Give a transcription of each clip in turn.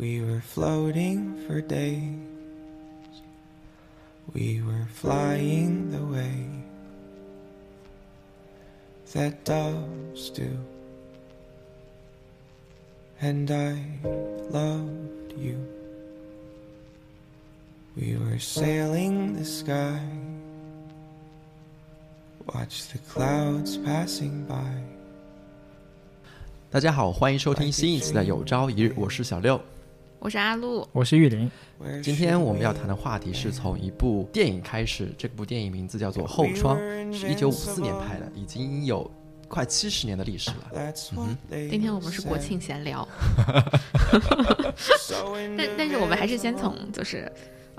We were floating for days. We were flying the way that doves do. And I loved you. We were sailing the sky. Watch the clouds passing by. 大家好，欢迎收听新一期的《有朝一日》，我是小六。 我是阿露，我是玉林。今天我们要谈的话题是从一部电影开始，这部电影名字叫做《后窗》，是一九五四年拍的，已经有快七十年的历史了。嗯今天我们是国庆闲聊，但但是我们还是先从就是。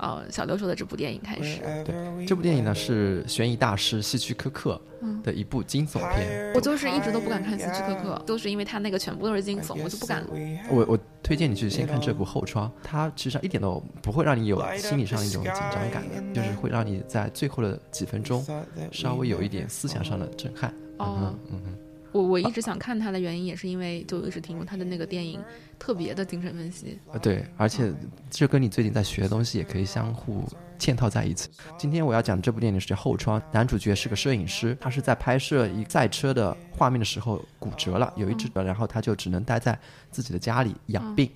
呃，小刘说的这部电影开始。对，这部电影呢是悬疑大师希区柯克的一部惊悚片。我就是一直都不敢看希区柯克，都是因为他那个全部都是惊悚，我就不敢。我我推荐你去先看这部《后窗》，它其实上一点都不会让你有心理上的一种紧张感的，就是会让你在最后的几分钟稍微有一点思想上的震撼。哦，嗯嗯。我我一直想看他的原因，也是因为就一直听过他的那个电影特别的精神分析。啊，对，而且这跟你最近在学的东西也可以相互嵌套在一起。今天我要讲这部电影是叫《后窗》，男主角是个摄影师，他是在拍摄一赛车的画面的时候骨折了，有一只，然后他就只能待在自己的家里养病。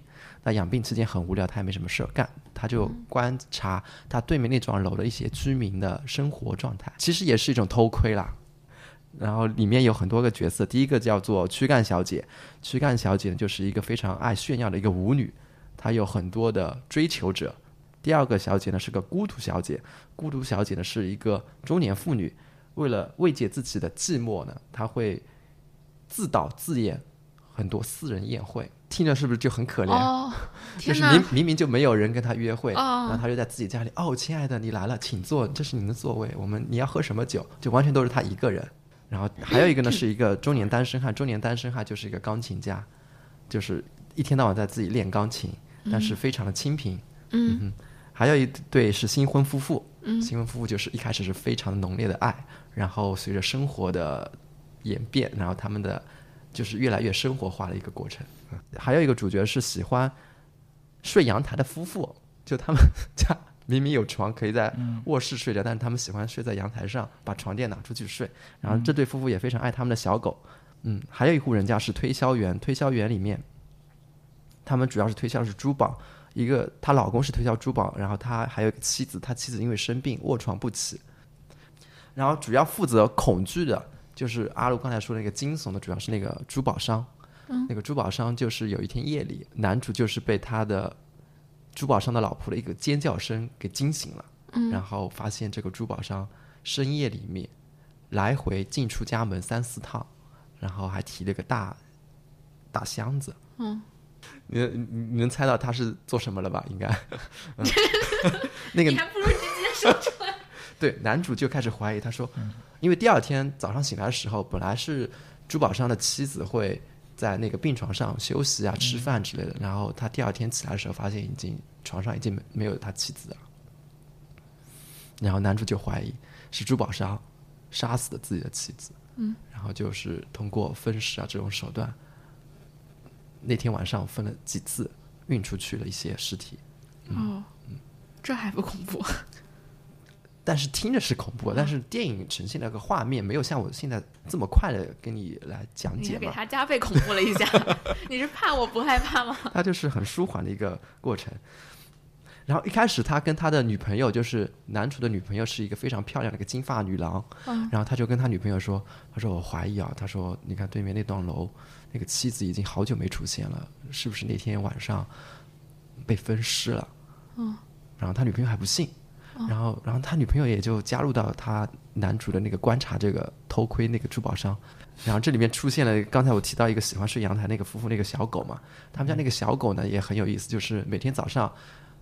那养病期间很无聊，他也没什么事儿干，他就观察他对面那幢楼的一些居民的生活状态，其实也是一种偷窥啦。然后里面有很多个角色，第一个叫做躯干小姐，躯干小姐呢就是一个非常爱炫耀的一个舞女，她有很多的追求者。第二个小姐呢是个孤独小姐，孤独小姐呢是一个中年妇女，为了慰藉自己的寂寞呢，她会自导自演很多私人宴会，听着是不是就很可怜？哦，就是明明明就没有人跟她约会，然后她就在自己家里，哦，亲爱的，你来了，请坐，这是您的座位，我们你要喝什么酒？就完全都是她一个人。然后还有一个呢，是一个中年单身汉。中年单身汉就是一个钢琴家，就是一天到晚在自己练钢琴，但是非常的清贫。嗯，还有一对是新婚夫妇。嗯，新婚夫妇就是一开始是非常浓烈的爱，然后随着生活的演变，然后他们的就是越来越生活化的一个过程。还有一个主角是喜欢睡阳台的夫妇，就他们 家。明明有床可以在卧室睡着，但是他们喜欢睡在阳台上，把床垫拿出去睡。然后这对夫妇也非常爱他们的小狗。嗯，还有一户人家是推销员，推销员里面，他们主要是推销是珠宝。一个她老公是推销珠宝，然后她还有一个妻子，她妻子因为生病卧床不起。然后主要负责恐惧的，就是阿鲁刚才说那个惊悚的，主要是那个珠宝商。那个珠宝商就是有一天夜里，男主就是被他的。珠宝商的老婆的一个尖叫声给惊醒了，然后发现这个珠宝商深夜里面来回进出家门三四趟，然后还提了个大大箱子。嗯，你你你能猜到他是做什么了吧？应该，那个你还不如直接说出来。对，男主就开始怀疑，他说，因为第二天早上醒来的时候，本来是珠宝商的妻子会。在那个病床上休息啊、吃饭之类的，然后他第二天起来的时候，发现已经床上已经没没有他妻子了。然后男主就怀疑是珠宝商杀死了自己的妻子。嗯，然后就是通过分尸啊这种手段，那天晚上分了几次运出去了一些尸体。哦，嗯，这还不恐怖。但是听着是恐怖，但是电影呈现那个画面没有像我现在这么快的跟你来讲解你给他加倍恐怖了一下，你是怕我不害怕吗？他就是很舒缓的一个过程。然后一开始他跟他的女朋友，就是男主的女朋友，是一个非常漂亮的一个金发女郎。嗯。然后他就跟他女朋友说：“他说我怀疑啊，他说你看对面那栋楼，那个妻子已经好久没出现了，是不是那天晚上被分尸了？”嗯。然后他女朋友还不信。然后，然后他女朋友也就加入到他男主的那个观察这个偷窥那个珠宝商，然后这里面出现了刚才我提到一个喜欢睡阳台那个夫妇那个小狗嘛，他们家那个小狗呢也很有意思，就是每天早上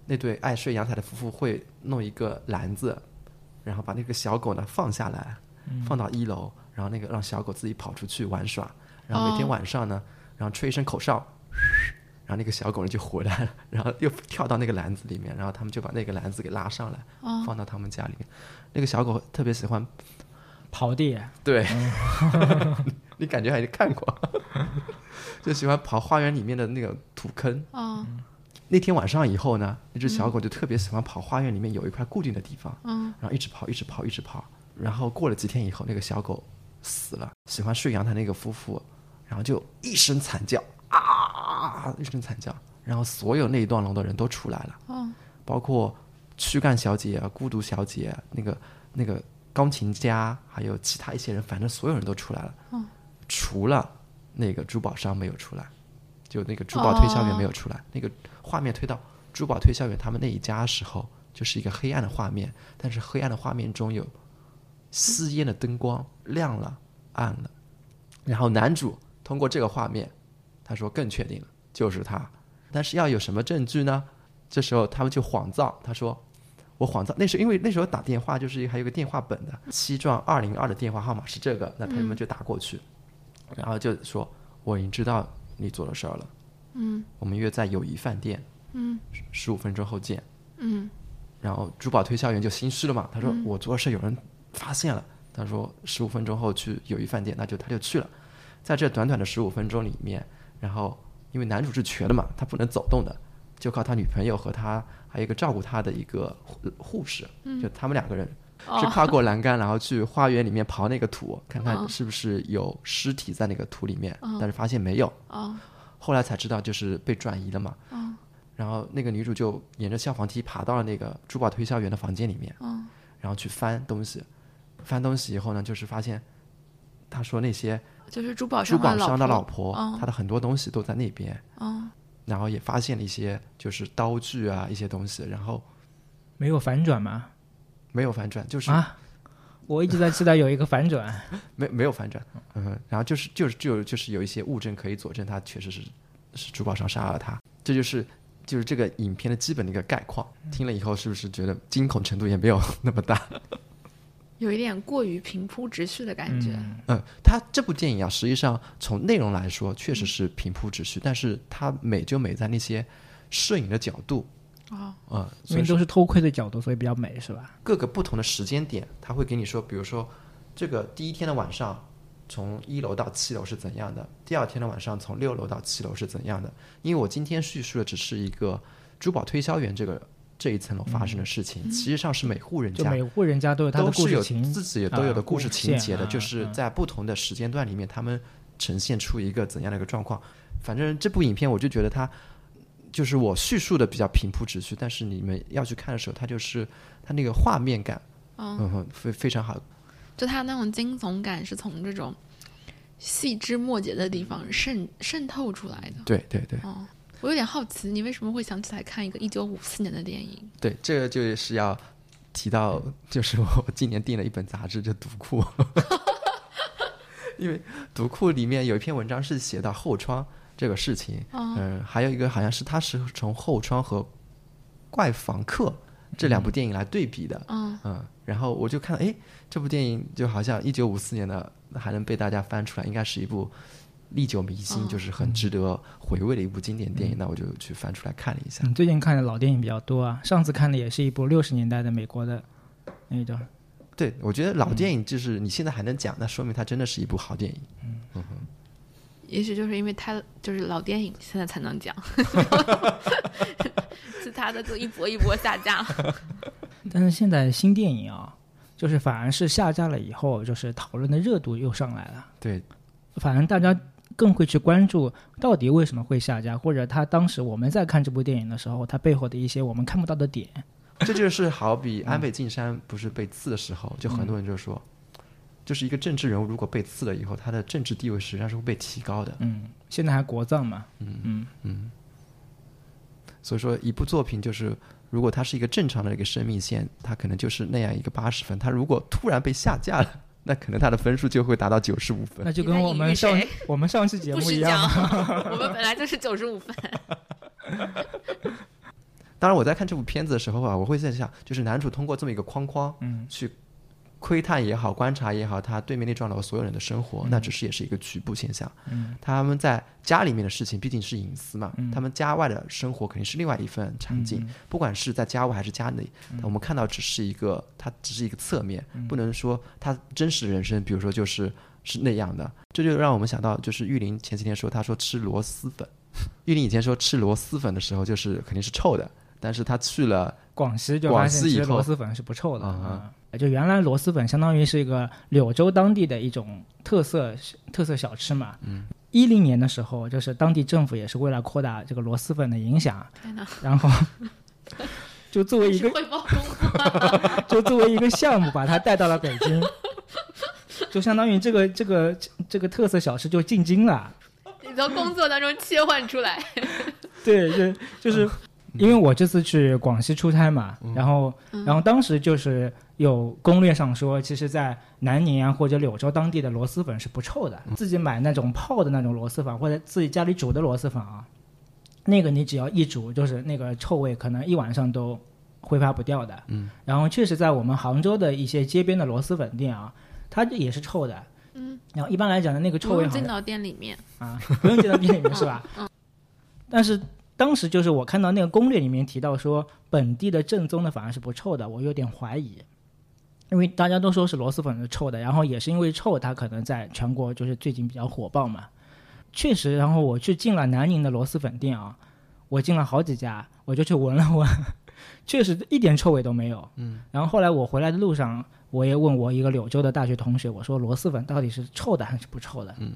那对爱睡阳台的夫妇会弄一个篮子，然后把那个小狗呢放下来，放到一楼，然后那个让小狗自己跑出去玩耍，然后每天晚上呢，然后吹一声口哨。然后那个小狗呢就回来了，然后又跳到那个篮子里面，然后他们就把那个篮子给拉上来，放到他们家里面。那个小狗特别喜欢刨地，对，你感觉还是看过，就喜欢刨花园里面的那个土坑。那天晚上以后呢，那只小狗就特别喜欢跑花园里面有一块固定的地方，嗯，然后一直跑，一直跑，一直跑。然后过了几天以后，那个小狗死了。喜欢睡阳台那个夫妇，然后就一声惨叫啊，一声惨叫，然后所有那一段楼的人都出来了，哦，包括躯干小姐、孤独小姐、那个那个钢琴家，还有其他一些人，反正所有人都出来了，嗯，除了那个珠宝商没有出来，就那个珠宝推销员没有出来。那个画面推到珠宝推销员他们那一家时候，就是一个黑暗的画面，但是黑暗的画面中有吸烟的灯光亮了、暗了，然后男主通过这个画面，他说更确定了就是他，但是要有什么证据呢？这时候他们就谎造，他说我谎造，那时候因为那时候打电话就是还有个电话本的，七幢二零二的电话号码是这个，那他们就打过去，然后就说我已经知道你做的事儿了，嗯。我们约在友谊饭店，嗯。十五分钟后见。嗯。然后珠宝推销员就心虚了嘛，他说我做的事有人发现了，他说十五分钟后去友谊饭店，那就他就去了，在这短短的十五分钟里面，然后因为男主是瘸的嘛，他不能走动的，就靠他女朋友和他还有一个照顾他的一个护护士，就他们两个人是跨过栏杆，然后去花园里面刨那个土，看看是不是有尸体在那个土里面，但是发现没有，哦后来才知道就是被转移了嘛。然后那个女主就沿着消防梯爬到了那个珠宝推销员的房间里面，嗯然后去翻东西，翻东西以后呢，就是发现，他说那些就是珠宝珠宝商商的老婆，婆，嗯她的很多东西都在那边，嗯然后也发现了一些就是刀具啊一些东西，然后没有反转吗？没有反转，就是啊，我一直在期待有一个反转。没没有反转，嗯，然后就是就是就就是有一些物证可以佐证他确实是是珠宝商杀了他，这就是就是这个影片的基本的一个概况。听了以后是不是觉得惊恐程度也没有那么大？有一点过于平铺直叙的感觉。嗯嗯，它这部电影啊，实际上从内容来说确实是平铺直叙，但是它美就美在那些摄影的角度，哦，嗯，因为所以都是偷窥的角度，所以比较美，是吧？各个不同的时间点，他会给你说，比如说这个第一天的晚上，从一楼到七楼是怎样的，第二天的晚上从六楼到七楼是怎样的。因为我今天叙述的只是一个珠宝推销员这个这一层楼发生的事情，实际上是每户人家每户人家都有他的都是有故事情，自己也都有的啊故事情节的，啊就是嗯在不同的时间段里面，他们呈现出一个怎样的一个状况。反正这部影片，我就觉得它就是我叙述的比较平铺直叙，但是你们要去看的时候，它就是它那个画面感，嗯非非常好。就它那种惊悚感是从这种细枝末节的地方渗渗透出来的。对对对哦，我有点好奇，你为什么会想起来看一个一九五四年的电影？对，这个就是要提到，就是我今年订了一本杂志，就《读库 》，因为《读库》里面有一篇文章是写到后窗这个事情，哦。嗯，还有一个好像是他是从后窗和《怪房客》这两部电影来对比的，嗯嗯，然后我就看，哎，这部电影就好像一九五四年的还能被大家翻出来，应该是一部历久弥新，哦就是很值得回味的一部经典电影。那我就去翻出来看了一下。你最近看的老电影比较多啊，上次看的也是一部六十年代的美国的那个叫对，我觉得老电影就是你现在还能讲，那说明它真的是一部好电影。嗯哼也许就是因为它就是老电影，现在才能讲，其他的就一波一波下架。但是现在新电影啊，就是反而是下架了以后，就是讨论的热度又上来了，对，反正大家更会去关注到底为什么会下架，或者他当时我们在看这部电影的时候，他背后的一些我们看不到的点。这就是好比安倍晋三不是被刺的时候，就很多人就说，就是一个政治人物如果被刺了以后，他的政治地位实际上是会被提高的。嗯，现在还国葬嘛，嗯嗯嗯所以说，一部作品就是，如果它是一个正常的一个生命线，它可能就是那样一个八十分。它如果突然被下架了，那可能他的分数就会达到九十五分那。就跟我们上谁我们上期节目一样。，我们本来就是九十五分。当然，我在看这部片子的时候啊，我会在想，就是男主通过这么一个框框，嗯，去窥探也好，观察也好，他对面那幢楼所有人的生活，那只是也是一个局部现象。嗯，他们在家里面的事情毕竟是隐私嘛，嗯他们家外的生活肯定是另外一份场景。嗯不管是在家外还是家内，我们看到只是一个，它只是一个侧面，嗯不能说他真实人生，比如说就是是那样的。这就让我们想到，就是玉林前几天说，他说吃螺蛳粉，玉林以前说吃螺蛳粉的时候就是肯定是臭的，但是他去了广西就发现其实螺蛳粉是不臭的啊。就原来螺蛳粉相当于是一个柳州当地的一种特色特色小吃嘛。嗯。一零年的时候，就是当地政府也是为了扩大这个螺蛳粉的影响，然后 就作为一个 就作为一个项目把它带到了北京，就相当于这个这个这个特色小吃就进京了。你从工作当中切换出来。对，就就是因为我这次去广西出差嘛，然后然后当时就是。有攻略上说，其实，在南宁啊或者柳州当地的螺蛳粉是不臭的。自己买那种泡的那种螺蛳粉，或者自己家里煮的螺蛳粉啊，那个你只要一煮，就是那个臭味可能一晚上都挥发不掉的。嗯。然后确实在我们杭州的一些街边的螺蛳粉店啊，它也是臭的。嗯。然后一般来讲的那个臭味，进到店里面啊，不用进到店里面是吧？嗯。但是当时就是我看到那个攻略里面提到说，本地的正宗的反而是不臭的，我有点怀疑。因为大家都说是螺蛳粉是臭的，然后也是因为臭，它可能在全国就是最近比较火爆嘛。确实，然后我去进了南宁的螺蛳粉店啊，我进了好几家，我就去闻了闻，确实一点臭味都没有。嗯。然后后来我回来的路上，我也问我一个柳州的大学同学，我说螺蛳粉到底是臭的还是不臭的？嗯。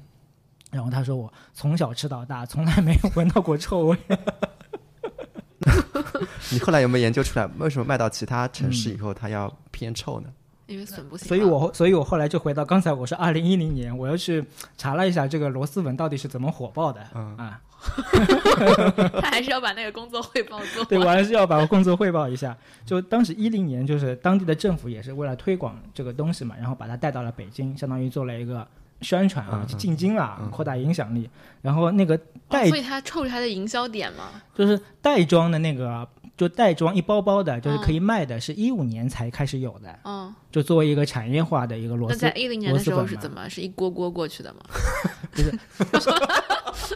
然后他说我从小吃到大，从来没有闻到过臭味。你后来有没有研究出来，为什么卖到其他城市以后它要偏臭呢？因为笋不行，所以我所以我后来就回到刚才我是二零一零年，我又去查了一下这个螺蛳粉到底是怎么火爆的嗯啊。他还是要把那个工作汇报做。对，我还是要把我工作汇报一下。就当时一零年，就是当地的政府也是为了推广这个东西嘛，然后把它带到了北京，相当于做了一个宣传啊，进京了，扩大影响力。然后那个袋，所以它臭是它的营销点嘛？就是袋装的那个。就袋装一包包的，就是可以卖的，是一五年才开始有的。嗯，就作为一个产业化的一个螺蛳。那在一零年的时候是怎么？是一锅锅过去的吗？不是，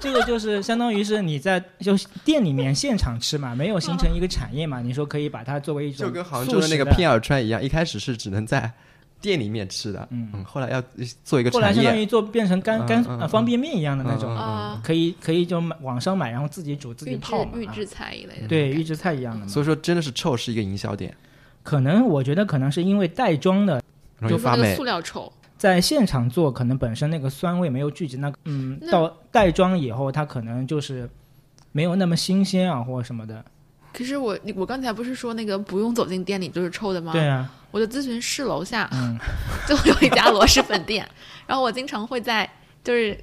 这个就是相当于是你在就店里面现场吃嘛，没有形成一个产业嘛。你说可以把它作为一种就跟杭州的那个片儿川一样，一开始是只能在。店里面吃的，嗯，后来要做一个，后来相当于做变成干干方便面一样的那种，可以可以就买网上买，然后自己煮自己泡嘛，预制菜一类的，对，预制菜一样的。所以说真的是臭是一个营销点，可能我觉得可能是因为袋装的就发霉，塑料臭，在现场做可能本身那个酸味没有聚集，那嗯，到袋装以后它可能就是没有那么新鲜啊或者什么的。可是我我刚才不是说那个不用走进店里就是臭的吗？对啊，我的咨询室楼下 就有一家螺蛳粉店，然后我经常会在就是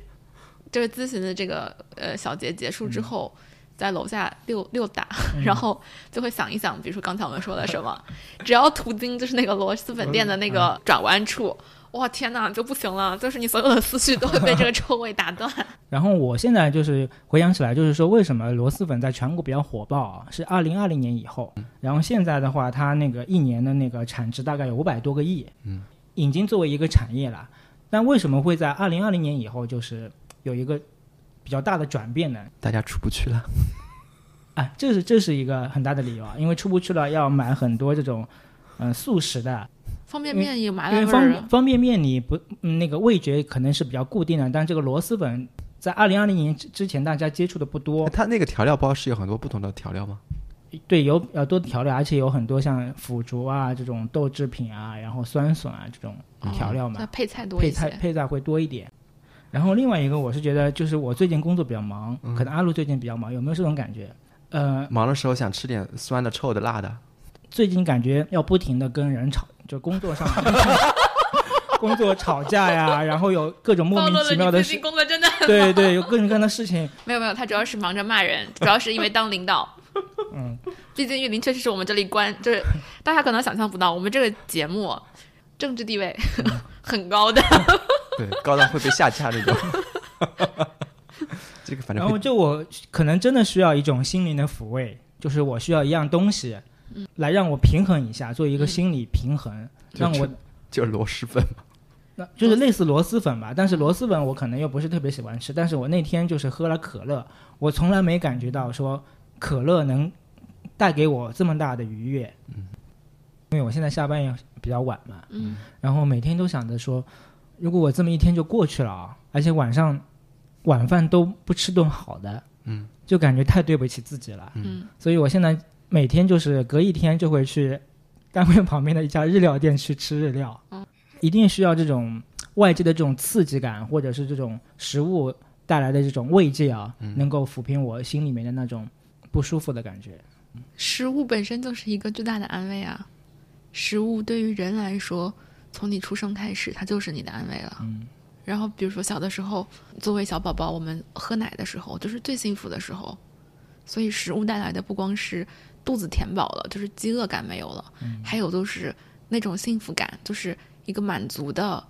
就是咨询的这个呃小节结束之后，在楼下溜溜达，然后就会想一想，比如说刚才我们说的什么，只要途经就是那个螺蛳粉店的那个转弯处。哇天哪，就不行了，就是你所有的思绪都会被这个臭味打断。然后我现在就是回想起来，就是说为什么螺蛳粉在全国比较火爆啊？是二零二零年以后，然后现在的话，它那个一年的那个产值大概有五百多个亿，嗯，已经作为一个产业了。但为什么会在二零二零年以后就是有一个比较大的转变呢？大家出不去了，啊，这是这是一个很大的理由啊，因为出不去了，要买很多这种嗯速食的。方便面也麻辣味方方便面你不那个味觉可能是比较固定的，但这个螺蛳粉在二零二零年之之前大家接触的不多。它那个调料包是有很多不同的调料吗？对，有比较多的调料，而且有很多像腐竹啊这种豆制品啊，然后酸笋啊这种调料嘛。配菜多配菜配菜会多一点。然后另外一个我是觉得，就是我最近工作比较忙，可能阿路最近比较忙，有没有这种感觉？呃，忙的时候想吃点酸的、臭的、辣的。最近感觉要不停的跟人吵。就工作上，工作吵架呀，然后有各种莫名其妙的事。工作真的对对，有各种各样的事情。没有没有，他主要是忙着骂人，主要是因为当领导。嗯，毕竟玉林确实是我们这里官，就是大家可能想象不到，我们这个节目政治地位 很高的。对，高到会被下架那种。这个反正。然后就我可能真的需要一种心灵的抚慰，就是我需要一样东西。来让我平衡一下，做一个心理平衡，让我就是螺蛳粉嘛，那就是类似螺蛳粉吧。但是螺蛳粉我可能又不是特别喜欢吃。但是我那天就是喝了可乐，我从来没感觉到说可乐能带给我这么大的愉悦。嗯，因为我现在下班也比较晚嘛。嗯，然后每天都想着说，如果我这么一天就过去了啊，而且晚上晚饭都不吃顿好的，嗯，就感觉太对不起自己了，嗯，所以我现在每天就是隔一天就会去单位旁边的一家日料店去吃日料，嗯，一定需要这种外界的这种刺激感，或者是这种食物带来的这种慰藉啊，能够抚平我心里面的那种不舒服的感觉。食物本身就是一个巨大的安慰啊！食物对于人来说，从你出生开始，它就是你的安慰了。嗯。然后，比如说小的时候，作为小宝宝，我们喝奶的时候，就是最幸福的时候。所以，食物带来的不光是肚子填饱了，就是饥饿感没有了，还有就是那种幸福感，就是一个满足的。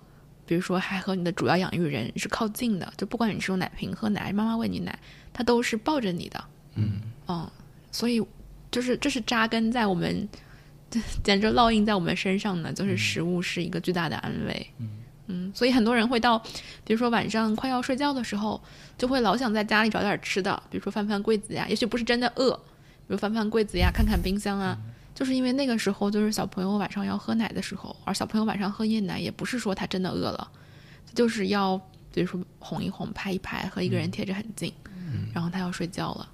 比如说，还和你的主要养育人是靠近的，就不管你是用奶瓶喝奶，妈妈喂你奶，他都是抱着你的。嗯。嗯，所以。就是这是扎根在我们，简直烙印在我们身上的，就是食物是一个巨大的安慰。嗯所以很多人会到，比如说晚上快要睡觉的时候，就会老想在家里找点吃的，比如说翻翻柜子呀，也许不是真的饿，比如翻翻柜子呀，看看冰箱啊，就是因为那个时候就是小朋友晚上要喝奶的时候，而小朋友晚上喝夜奶也不是说他真的饿了，就是要比如说哄一哄、拍一拍，和一个人贴着很近，然后他要睡觉了。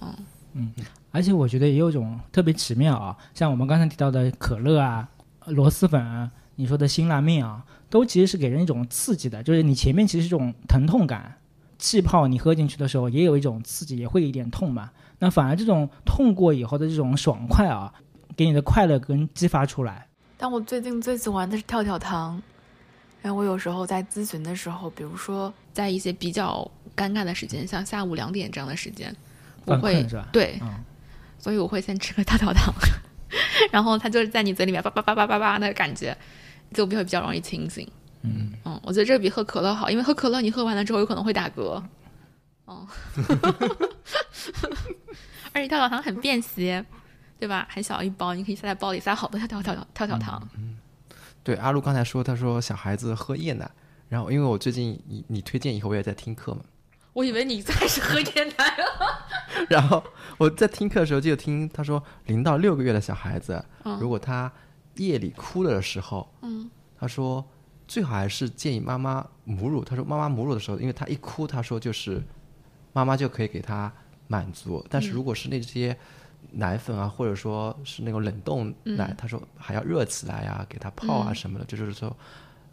嗯嗯。而且我觉得也有一种特别奇妙啊，像我们刚才提到的可乐啊、螺蛳粉啊，你说的辛拉面啊，都其实是给人一种刺激的，就是你前面其实这种疼痛感，气泡你喝进去的时候也有一种刺激，也会有一点痛嘛。那反而这种痛过以后的这种爽快啊，给你的快乐跟激发出来。但我最近最喜欢的是跳跳糖，然后我有时候在咨询的时候，比如说在一些比较尴尬的时间，像下午两点这样的时间，我会对。所以我会先吃个跳跳糖，然后它就是在你嘴里面叭叭叭叭叭叭那个感觉，就会比较容易清醒。嗯嗯，我觉得这个比喝可乐好，因为喝可乐你喝完了之后有可能会打嗝。哦，而且跳跳糖很便携，对吧？很小一包，你可以塞在包里，塞好多跳跳跳跳跳跳糖。嗯，对，阿露刚才说，他说小孩子喝夜奶，然后因为我最近你你推荐以后，我也在听课嘛。我以为你开始喝夜奶了。然后我在听课的时候就听他说，零到六个月的小孩子，如果他夜里哭了的时候，嗯，他说最好还是建议妈妈母乳。他说妈妈母乳的时候，因为他一哭，他说就是妈妈就可以给他满足。但是如果是那些奶粉啊，或者说是那种冷冻奶，他说还要热起来呀，给他泡啊什么的，这就是说。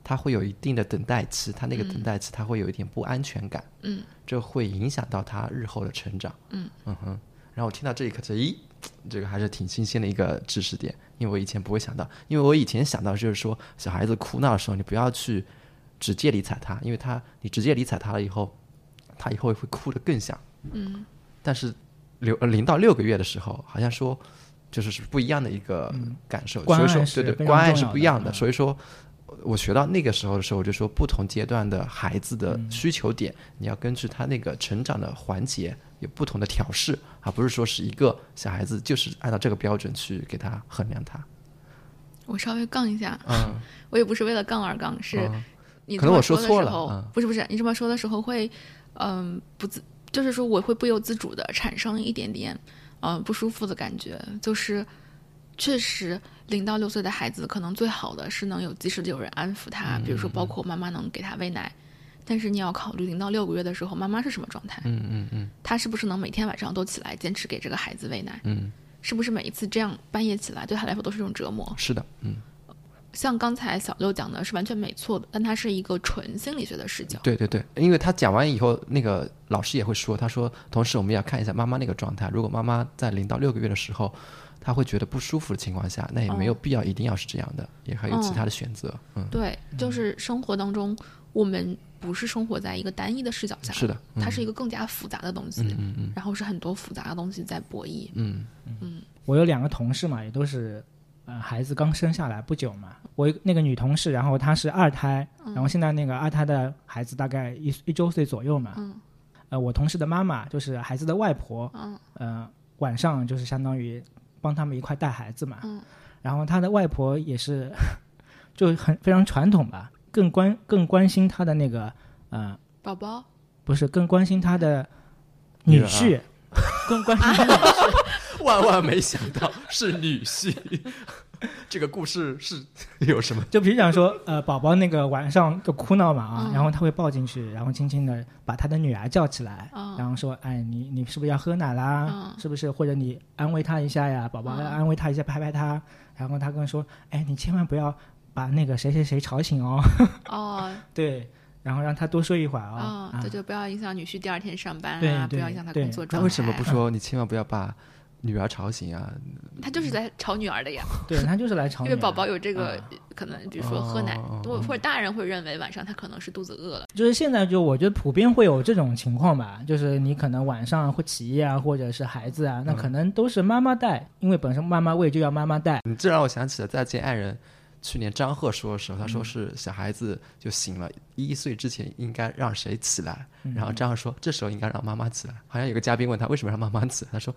他会有一定的等待期，他那个等待期他会有一点不安全感，嗯，这会影响到他日后的成长，嗯嗯哼。然后我听到这一刻，这咦，这个还是挺新鲜的一个知识点，因为我以前不会想到，因为我以前想到就是说，小孩子哭闹的时候，你不要去直接理睬他，因为他你直接理睬他了以后，他以后会哭得更响，嗯。但是六零到六个月的时候，好像说就是是不一样的一个感受，所以说对对，关爱是不一样的，所以说。我学到那个时候的时候，我就说不同阶段的孩子的需求点，你要根据他那个成长的环节有不同的调试，而不是说是一个小孩子就是按照这个标准去给他衡量他。我稍微杠一下，嗯，我也不是为了杠而杠，是你可能我说错了，不是不是，你这么说的时候会，嗯，不自，就是说我会不由自主的产生一点点，呃，不舒服的感觉，就是确实。零到六岁的孩子，可能最好的是能有及时的有人安抚他，比如说包括妈妈能给他喂奶。但是你要考虑零到六个月的时候，妈妈是什么状态？嗯嗯嗯。她是不是能每天晚上都起来坚持给这个孩子喂奶？嗯。是不是每一次这样半夜起来对他来说都是一种折磨？是的，嗯。像刚才小六讲的是完全没错的，但他是一个纯心理学的视角。对对对，因为他讲完以后，那个老师也会说，他说，同时我们要看一下妈妈那个状态。如果妈妈在零到六个月的时候。他会觉得不舒服的情况下，那也没有必要一定要是这样的，也还有其他的选择。嗯，对，就是生活当中，我们不是生活在一个单一的视角下，是的，它是一个更加复杂的东西。嗯嗯，然后是很多复杂的东西在博弈。嗯嗯，我有两个同事嘛，也都是，呃，孩子刚生下来不久嘛。我那个女同事，然后她是二胎，然后现在那个二胎的孩子大概一一周岁左右嘛。嗯，呃，我同事的妈妈就是孩子的外婆。嗯，呃，晚上就是相当于。帮他们一块带孩子嘛，嗯，然后他的外婆也是，就很非常传统吧，更关更关心他的那个呃宝宝，不是更关心他的女婿，更关心他女婿，万万没想到是女婿，这个故事是有什么？就比如讲说，呃，宝宝那个晚上就哭闹嘛啊，然后他会抱进去，然后轻轻的把他的女儿叫起来，然后说：“哎，你你是不是要喝奶啦？是不是？或者你安慰他一下呀，宝宝要安慰他一下，拍拍他。”然后他跟说：“哎，你千万不要把那个谁谁谁吵醒哦。”哦，对，然后让他多睡一会儿啊，这就不要影响女婿第二天上班啊，不要影响他工作状态。那为什么不说你千万不要把？女儿吵醒啊！他就是来吵女儿的呀。对他就是来吵。因为宝宝有这个可能，比如说喝奶，或或者大人会认为晚上他可能是肚子饿了。就是现在就我觉得普遍会有这种情况吧，就是你可能晚上会起夜啊，或者是孩子啊，那可能都是妈妈带，因为本身妈妈喂就要妈妈带。你这让我想起了《再见爱人》，去年张赫说的时候，他说是小孩子就醒了，一岁之前应该让谁起来？然后张赫说这时候应该让妈妈起来。好像有个嘉宾问他为什么让妈妈起来，他说。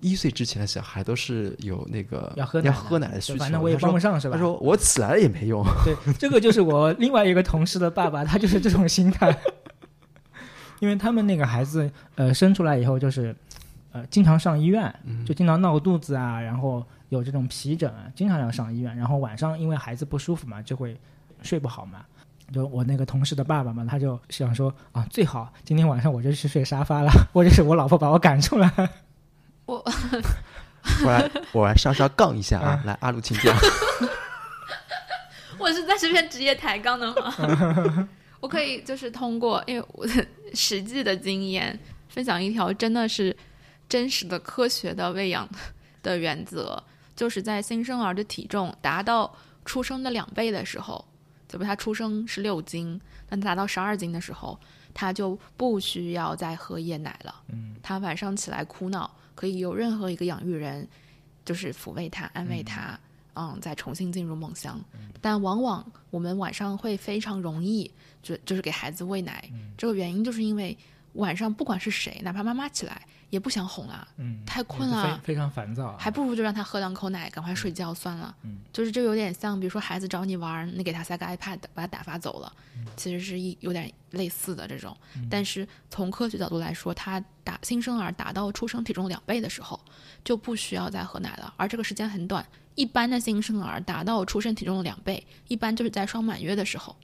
一岁之前的小孩都是有那个要喝要喝奶的需求，反正我也帮不上是吧？他说我起来了也没用。对，这个就是我另外一个同事的爸爸，他就是这种心态。因为他们那个孩子呃生出来以后就是呃经常上医院，就经常闹肚子啊，然后有这种皮疹，经常要上医院。然后晚上因为孩子不舒服嘛，就会睡不好嘛。就我那个同事的爸爸嘛，他就想说啊，最好今天晚上我就去睡沙发了，或者是我老婆把我赶出来。我 我来我来稍稍杠一下啊！来，阿鲁请讲。我是在这边职业抬杠的吗？我可以就是通过，因为我的实际的经验分享一条真的是真实的科学的喂养的原则，就是在新生儿的体重达到出生的两倍的时候，就比如他出生是六斤，那达到十二斤的时候，他就不需要再喝夜奶了。嗯，他晚上起来哭闹。可以有任何一个养育人，就是抚慰他、安慰他，嗯，再重新进入梦乡。但往往我们晚上会非常容易，就就是给孩子喂奶。这个原因就是因为晚上不管是谁，哪怕妈妈起来。也不想哄了，嗯，太困了，非常烦躁，还不如就让他喝两口奶，赶快睡觉算了。嗯，就是这有点像，比如说孩子找你玩，你给他塞个 iPad，把他打发走了，其实是一有点类似的这种。但是从科学角度来说，他打新生儿达到出生体重两倍的时候，就不需要再喝奶了，而这个时间很短。一般的新生儿达到出生体重的两倍，一般就是在双满月的时候。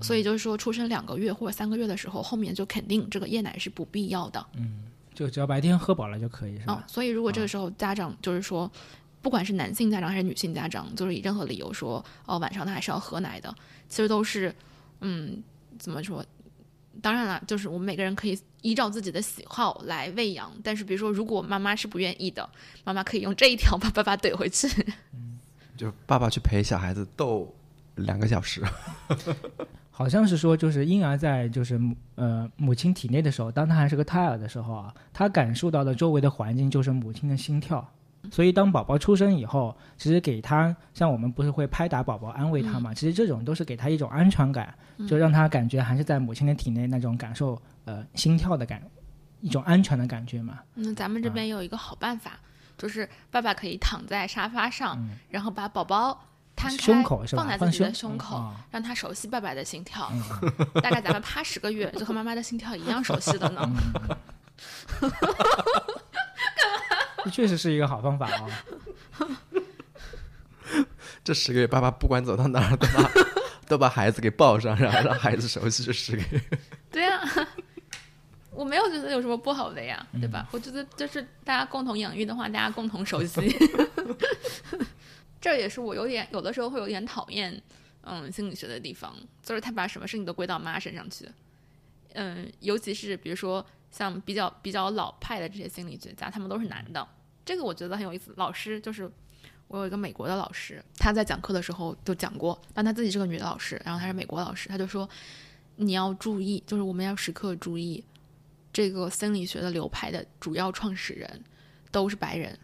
所以就是说，出生两个月或者三个月的时候，后面就肯定这个夜奶是不必要的。嗯。就只要白天喝饱了就可以，是吧？所以如果这个时候家长就是说，不管是男性家长还是女性家长，就是以任何理由说，哦，晚上他还是要喝奶的，其实都是，嗯，怎么说？当然了，就是我们每个人可以依照自己的喜好来喂养，但是比如说，如果妈妈是不愿意的，妈妈可以用这一条把爸爸怼回去。嗯，就爸爸去陪小孩子逗两个小时。好像是说，就是婴儿在就是母呃母亲体内的时候，当他还是个胎儿的时候啊，他感受到的周围的环境就是母亲的心跳。所以当宝宝出生以后，其实给他像我们不是会拍打宝宝安慰他嘛？其实这种都是给他一种安全感，就让他感觉还是在母亲的体内那种感受呃心跳的感，一种安全的感觉嘛。那咱们这边有一个好办法，就是爸爸可以躺在沙发上，然后把宝宝。摊开，放在自己的胸口，让他熟悉爸爸的心跳。大概咱们趴十个月，就和妈妈的心跳一样熟悉的呢。这确实是一个好方法啊！这十个月，爸爸不管走到哪儿，都把都把孩子给抱上，然后让孩子熟悉这十个月。对呀，我没有觉得有什么不好的呀，对吧？我觉得就是大家共同养育的话，大家共同熟悉。这也是我有点有的时候会有点讨厌，嗯，心理学的地方，就是他把什么事情都归到妈身上去，嗯，尤其是比如说像比较比较老派的这些心理学家，他们都是男的，这个我觉得很有意思。老师就是我有一个美国的老师，他在讲课的时候就讲过，但他自己是个女老师，然后他是美国老师，他就说你要注意，就是我们要时刻注意，这个心理学的流派的主要创始人都是白人，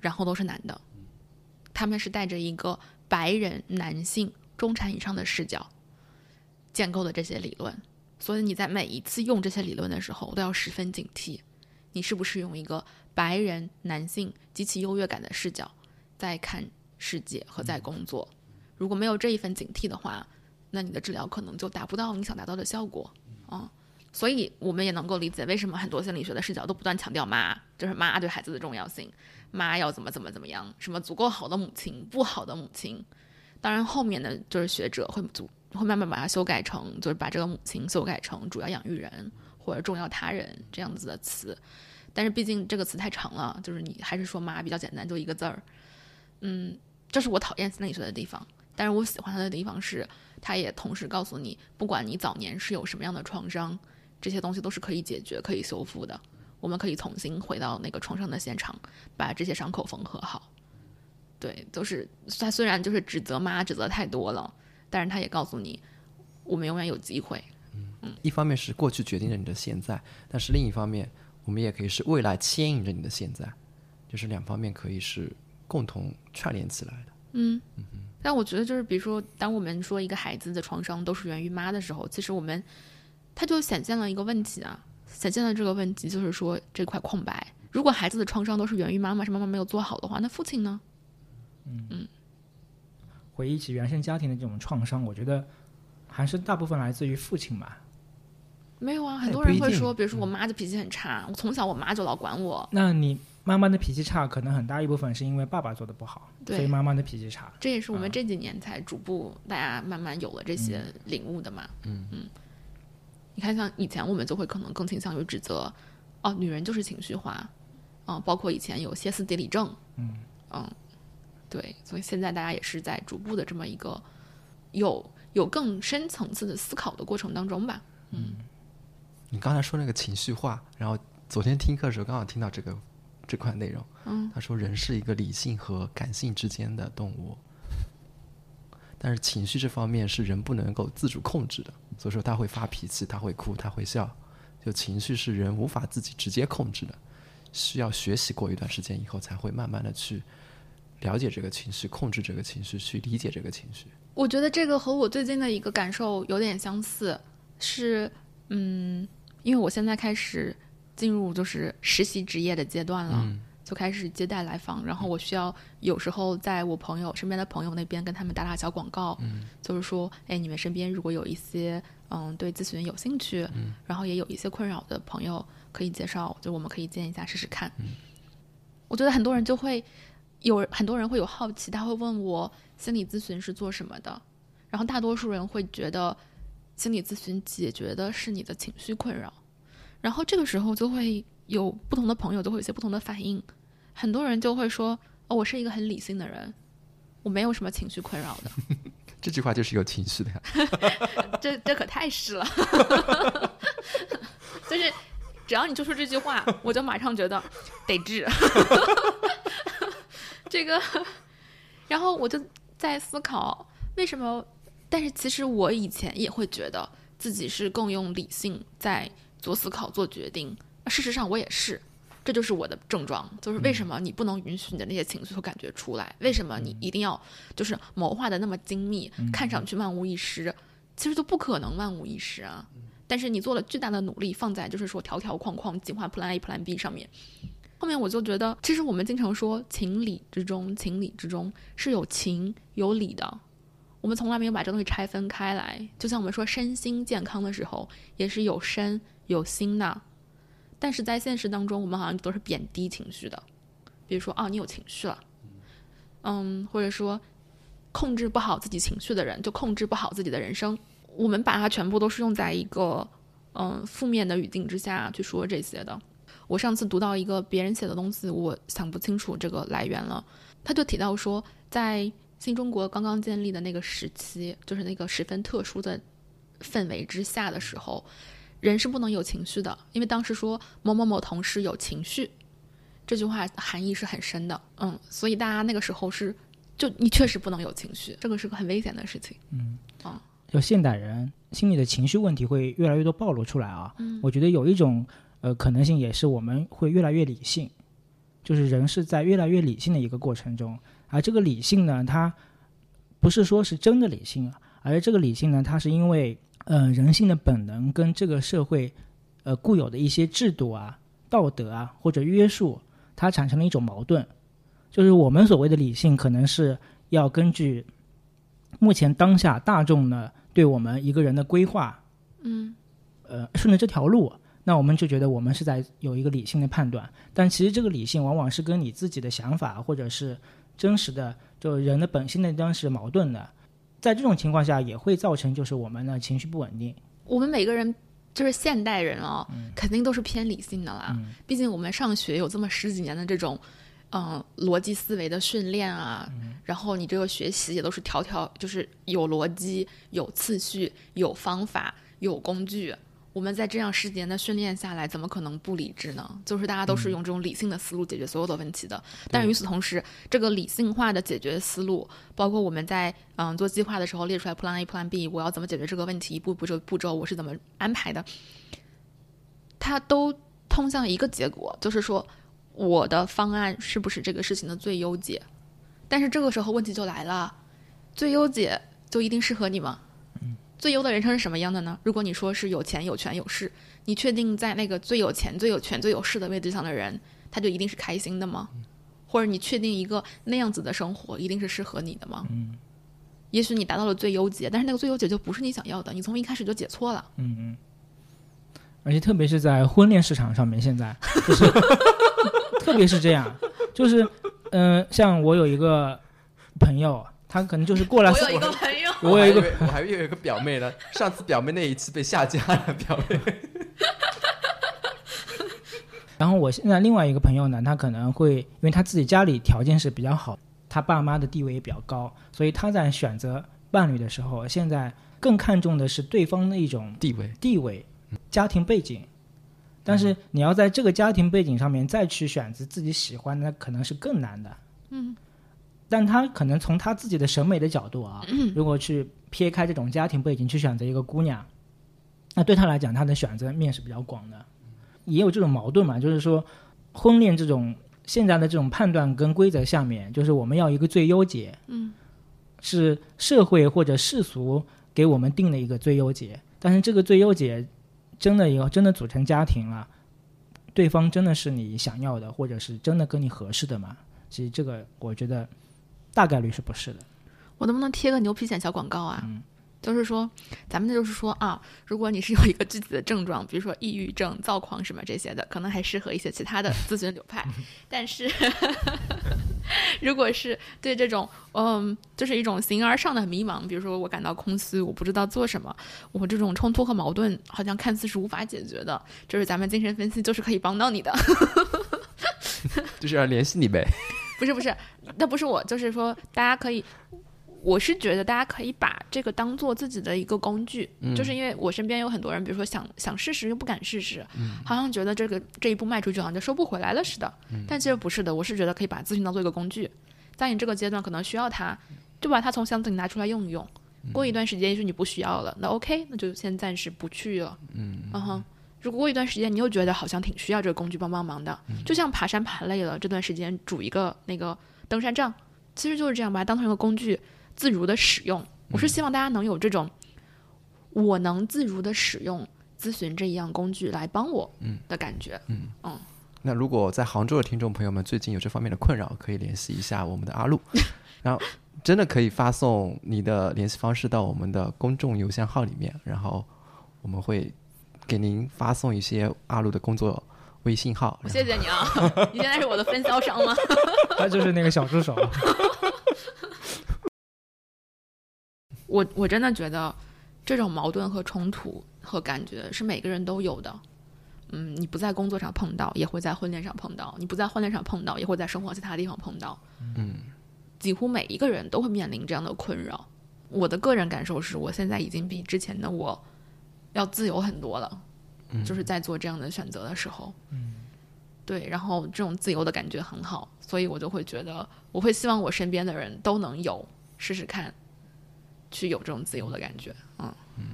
然后都是男的。他们是带着一个白人男性中产以上的视角建构的这些理论，所以你在每一次用这些理论的时候都要十分警惕，你是不是用一个白人男性极其优越感的视角在看世界和在工作？如果没有这一份警惕的话，那你的治疗可能就达不到你想达到的效果。啊，所以我们也能够理解为什么很多心理学的视角都不断强调妈，就是妈对孩子的重要性，妈要怎么怎么怎么样，什么足够好的母亲，不好的母亲。当然后面的就是学者会组会慢慢把它修改成，就是把这个母亲修改成主要养育人或者重要他人这样子的词。但是毕竟这个词太长了，就是你还是说妈比较简单，就一个字儿。嗯，这是我讨厌心理学的地方。但是我喜欢它的地方是，它也同时告诉你，不管你早年是有什么样的创伤，这些东西都是可以解决、可以修复的。我们可以重新回到那个创伤的现场，把这些伤口缝合好。对，都是他虽然就是指责妈指责太多了，但是他也告诉你，我们永远有机会。嗯，一方面是过去决定了你的现在，但是另一方面，我们也可以是未来牵引着你的现在，就是两方面可以是共同串联起来的。嗯嗯。但我觉得就是，比如说，当我们说一个孩子的创伤都是源于妈的时候，其实我们他就显现了一个问题啊，显现了这个问题就是说这块空白，如果孩子的创伤都是源于妈妈，是妈妈没有做好的话，那父亲呢？嗯，回忆起原生家庭的这种创伤，我觉得还是大部分来自于父亲吧。没有啊，很多人会说，比如说我妈的脾气很差，我从小我妈就老管我。那你妈妈的脾气差，可能很大一部分是因为爸爸做的不好，所以妈妈的脾气差。这也是我们这几年才逐步大家慢慢有了这些领悟的嘛。嗯嗯。你看，像以前我们就会可能更倾向于指责，哦，女人就是情绪化，嗯，包括以前有歇斯底里症，嗯嗯。对，所以现在大家也是在逐步的这么一个有有更深层次的思考的过程当中吧。嗯，你刚才说那个情绪化，然后昨天听课的时候刚好听到这个这块内容。嗯，他说人是一个理性和感性之间的动物，但是情绪这方面是人不能够自主控制的，所以说他会发脾气，他会哭，他会笑，就情绪是人无法自己直接控制的，需要学习过一段时间以后才会慢慢的去。了解这个情绪，控制这个情绪，去理解这个情绪。我觉得这个和我最近的一个感受有点相似，是嗯，因为我现在开始进入就是实习职业的阶段了，就开始接待来访，然后我需要有时候在我朋友身边的朋友那边跟他们打打小广告，就是说，哎，你们身边如果有一些嗯对咨询有兴趣，然后也有一些困扰的朋友，可以介绍，就我们可以见一下试试看。我觉得很多人就会。有很多人会有好奇，他会问我心理咨询是做什么的，然后大多数人会觉得心理咨询解决的是你的情绪困扰，然后这个时候就会有不同的朋友就会有些不同的反应，很多人就会说哦，我是一个很理性的人，我没有什么情绪困扰的。这句话就是有情绪的呀，这这可太是了，就是只要你就说这句话，我就马上觉得得治。这个，然后我就在思考为什么？但是其实我以前也会觉得自己是更用理性在做思考、做决定。事实上我也是，这就是我的症状。就是为什么你不能允许你的那些情绪和感觉出来？为什么你一定要就是谋划的那么精密，看上去万无一失？其实都不可能万无一失啊！但是你做了巨大的努力，放在就是说条条框框、计划 Plan A、Plan B 上面。后面我就觉得，其实我们经常说情理之中，情理之中是有情有理的，我们从来没有把这东西拆分开来。就像我们说身心健康的时候，也是有身有心的。但是在现实当中，我们好像都是贬低情绪的，比如说哦，你有情绪了，嗯，或者说控制不好自己情绪的人，就控制不好自己的人生。我们把它全部都是用在一个嗯负面的语境之下去说这些的。我上次读到一个别人写的东西，我想不清楚这个来源了。他就提到说，在新中国刚刚建立的那个时期，就是那个十分特殊的氛围之下的时候，人是不能有情绪的，因为当时说某某某同事有情绪，这句话含义是很深的。嗯，所以大家那个时候是，就你确实不能有情绪，这个是个很危险的事情。嗯，啊，就现代人心里的情绪问题会越来越多暴露出来啊。嗯，我觉得有一种。呃，可能性也是我们会越来越理性，就是人是在越来越理性的一个过程中，而这个理性呢，它不是说是真的理性，而这个理性呢，它是因为呃人性的本能跟这个社会呃固有的一些制度啊、道德啊或者约束，它产生了一种矛盾，就是我们所谓的理性，可能是要根据目前当下大众呢对我们一个人的规划，嗯。呃顺着这条路，那我们就觉得我们是在有一个理性的判断。但其实这个理性往往是跟你自己的想法或者是真实的就人的本性的当是矛盾的。在这种情况下，也会造成就是我们的情绪不稳定。我们每个人就是现代人哦，肯定都是偏理性的啦。毕竟我们上学有这么十几年的这种，嗯，逻辑思维的训练啊。然后你这个学习也都是条条就是有逻辑、有次序、有方法、有工具。我们在这样十几年的训练下来，怎么可能不理智呢？就是大家都是用这种理性的思路解决所有的问题的。但是与此同时，这个理性化的解决思路，包括我们在嗯做计划的时候列出来 Plan A、Plan B，我要怎么解决这个问题，一步步这个步骤我是怎么安排的，它都通向一个结果，就是说我的方案是不是这个事情的最优解？但是这个时候问题就来了，最优解就一定适合你吗？最优的人生是什么样的呢？如果你说是有钱、有权、有势，你确定在那个最有钱、最有权、最有势的位置上的人，他就一定是开心的吗？或者你确定一个那样子的生活一定是适合你的吗？嗯，也许你达到了最优解，但是那个最优解就不是你想要的，你从一开始就解错了。嗯嗯。而且特别是在婚恋市场上面，现在就是，特别是这样，就是嗯，像我有一个朋友。他可能就是过来。我有一个朋友，我有一个，我还有一个表妹呢。上次表妹那一次被下架了，表妹。然后我现在另外一个朋友呢，他可能会因为他自己家里条件是比较好，他爸妈的地位也比较高，所以他在选择伴侣的时候，现在更看重的是对方的一种地位、地位、家庭背景。但是你要在这个家庭背景上面再去选择自己喜欢的，可能是更难的。嗯。但他可能从他自己的审美的角度啊，如果去撇开这种家庭背景去选择一个姑娘，那对他来讲，他的选择面是比较广的。也有这种矛盾嘛，就是说，婚恋这种现在的这种判断跟规则下面，就是我们要一个最优解，嗯，是社会或者世俗给我们定的一个最优解。但是这个最优解真的要真的组成家庭了，对方真的是你想要的，或者是真的跟你合适的吗？其实这个我觉得。大概率是不是的？我能不能贴个牛皮癣小广告啊？嗯，就是说，咱们就是说啊，如果你是有一个具体的症状，比如说抑郁症、躁狂什么这些的，可能还适合一些其他的咨询流派。但是，如果是对这种嗯，就是一种形而上的迷茫，比如说我感到空虚，我不知道做什么，我这种冲突和矛盾好像看似是无法解决的，就是咱们精神分析就是可以帮到你的，就是要联系你呗。不是不是，那不是我，就是说，大家可以，我是觉得大家可以把这个当做自己的一个工具，就是因为我身边有很多人，比如说想想试试又不敢试试，好像觉得这个这一步迈出去好像就收不回来了似的，但其实不是的，我是觉得可以把咨询当做一个工具，在你这个阶段可能需要它，就把它从箱子里拿出来用一用，过一段时间也许你不需要了，那 OK，那就先暂时不去了，嗯，嗯哼。如果过一段时间你又觉得好像挺需要这个工具帮帮忙的，就像爬山爬累了，这段时间煮一个那个登山杖，其实就是这样，把它当成一个工具，自如的使用。我是希望大家能有这种，我能自如的使用咨询这一样工具来帮我的感觉。嗯嗯。那如果在杭州的听众朋友们最近有这方面的困扰，可以联系一下我们的阿路，然后真的可以发送你的联系方式到我们的公众邮箱号里面，然后我们会。给您发送一些阿鲁的工作微信号。谢谢你啊，你现在是我的分销商吗？他就是那个小助手。我我真的觉得，这种矛盾和冲突和感觉是每个人都有的。嗯，你不在工作上碰到，也会在婚恋上碰到；你不在婚恋上碰到，也会在生活其他地方碰到。嗯，几乎每一个人都会面临这样的困扰。我的个人感受是，我现在已经比之前的我。要自由很多了，就是在做这样的选择的时候，嗯，对，然后这种自由的感觉很好，所以我就会觉得，我会希望我身边的人都能有试试看，去有这种自由的感觉，嗯嗯，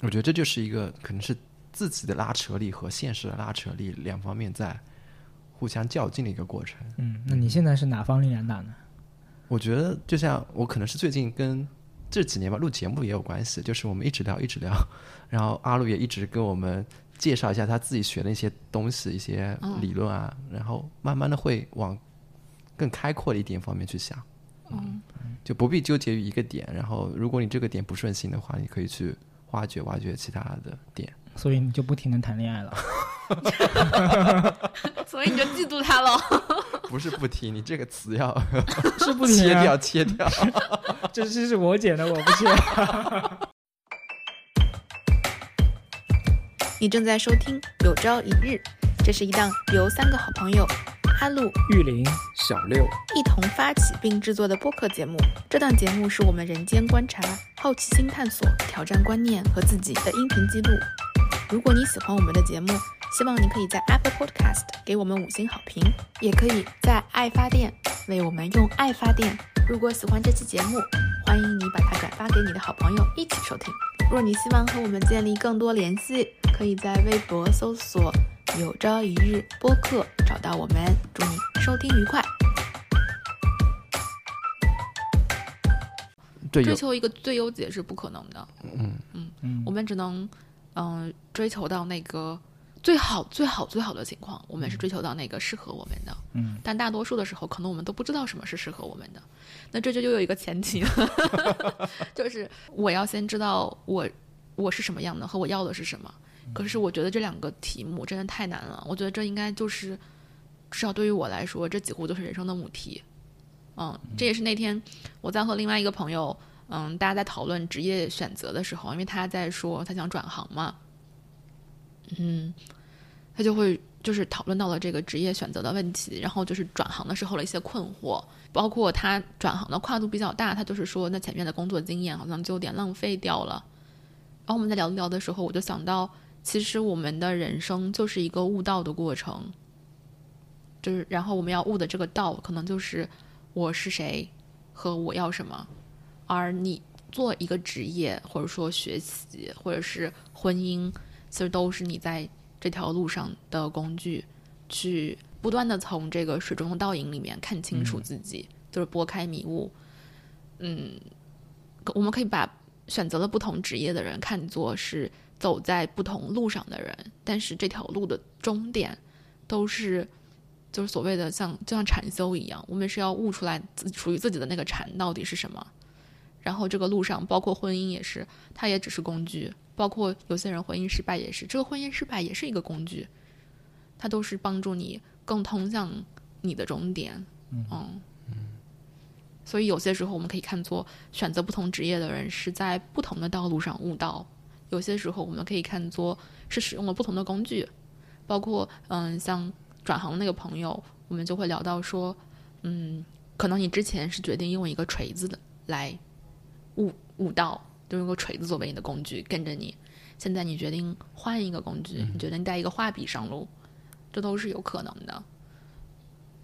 我觉得这就是一个可能是自己的拉扯力和现实的拉扯力两方面在互相较劲的一个过程。嗯，那你现在是哪方力量大呢？我觉得就像我可能是最近跟。这几年吧，录节目也有关系，就是我们一直聊，一直聊，然后阿路也一直跟我们介绍一下他自己学的一些东西、一些理论啊，然后慢慢的会往更开阔的一点方面去想，嗯，就不必纠结于一个点，然后如果你这个点不顺心的话，你可以去挖掘挖掘其他的点，所以你就不停的谈恋爱了。所以你就嫉妒他了？不是不提，你这个词要 是不停、切掉切掉。这 这是我剪的，我不切。你正在收听《有朝一日》，这是一档由三个好朋友阿路、玉林、小六一同发起并制作的播客节目。这档节目是我们人间观察、好奇心探索、挑战观念和自己的音频记录。如果你喜欢我们的节目，希望你可以在 Apple Podcast 给我们五星好评，也可以在爱发电为我们用爱发电。如果喜欢这期节目，欢迎你把它转发给你的好朋友一起收听。若你希望和我们建立更多联系，可以在微博搜索“有朝一日播客”找到我们。祝你收听愉快。追求一个最优解是不可能的。嗯嗯嗯，我们只能嗯追求到那个。最好最好最好的情况，我们是追求到那个适合我们的。嗯，但大多数的时候，可能我们都不知道什么是适合我们的。那这就又有一个前提，就是我要先知道我我是什么样的和我要的是什么。可是我觉得这两个题目真的太难了。我觉得这应该就是至少对于我来说，这几乎就是人生的母题。嗯，这也是那天我在和另外一个朋友，嗯，大家在讨论职业选择的时候，因为他在说他想转行嘛。嗯，他就会就是讨论到了这个职业选择的问题，然后就是转行的时候的一些困惑，包括他转行的跨度比较大，他就是说那前面的工作经验好像就有点浪费掉了。然后我们在聊一聊的时候，我就想到，其实我们的人生就是一个悟道的过程，就是然后我们要悟的这个道，可能就是我是谁和我要什么，而你做一个职业，或者说学习，或者是婚姻。其实都是你在这条路上的工具，去不断的从这个水中的倒影里面看清楚自己，就是拨开迷雾。嗯，我们可以把选择了不同职业的人看作是走在不同路上的人，但是这条路的终点都是就是所谓的像就像禅修一样，我们是要悟出来自属于自己的那个禅到底是什么。然后这个路上，包括婚姻也是，它也只是工具。包括有些人婚姻失败也是，这个婚姻失败也是一个工具，它都是帮助你更通向你的终点。嗯嗯，所以有些时候我们可以看作选择不同职业的人是在不同的道路上悟道；有些时候我们可以看作是使用了不同的工具。包括嗯，像转行那个朋友，我们就会聊到说，嗯，可能你之前是决定用一个锤子的来悟悟道。就用个锤子作为你的工具跟着你，现在你决定换一个工具，你决定带一个画笔上路，这都是有可能的。